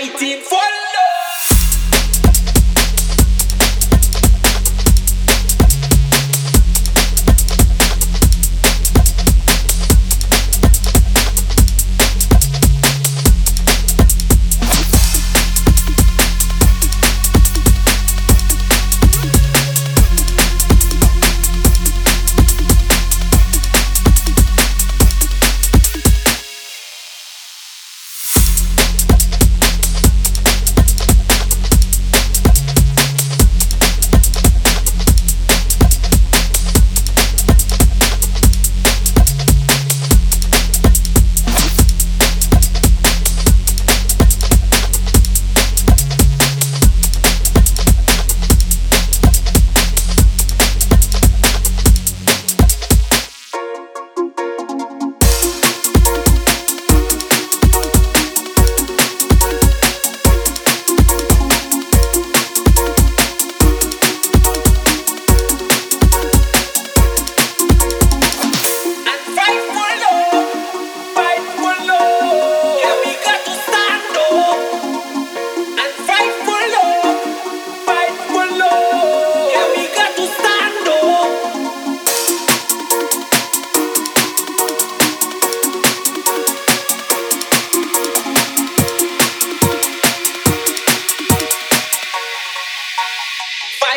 1840.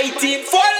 1940.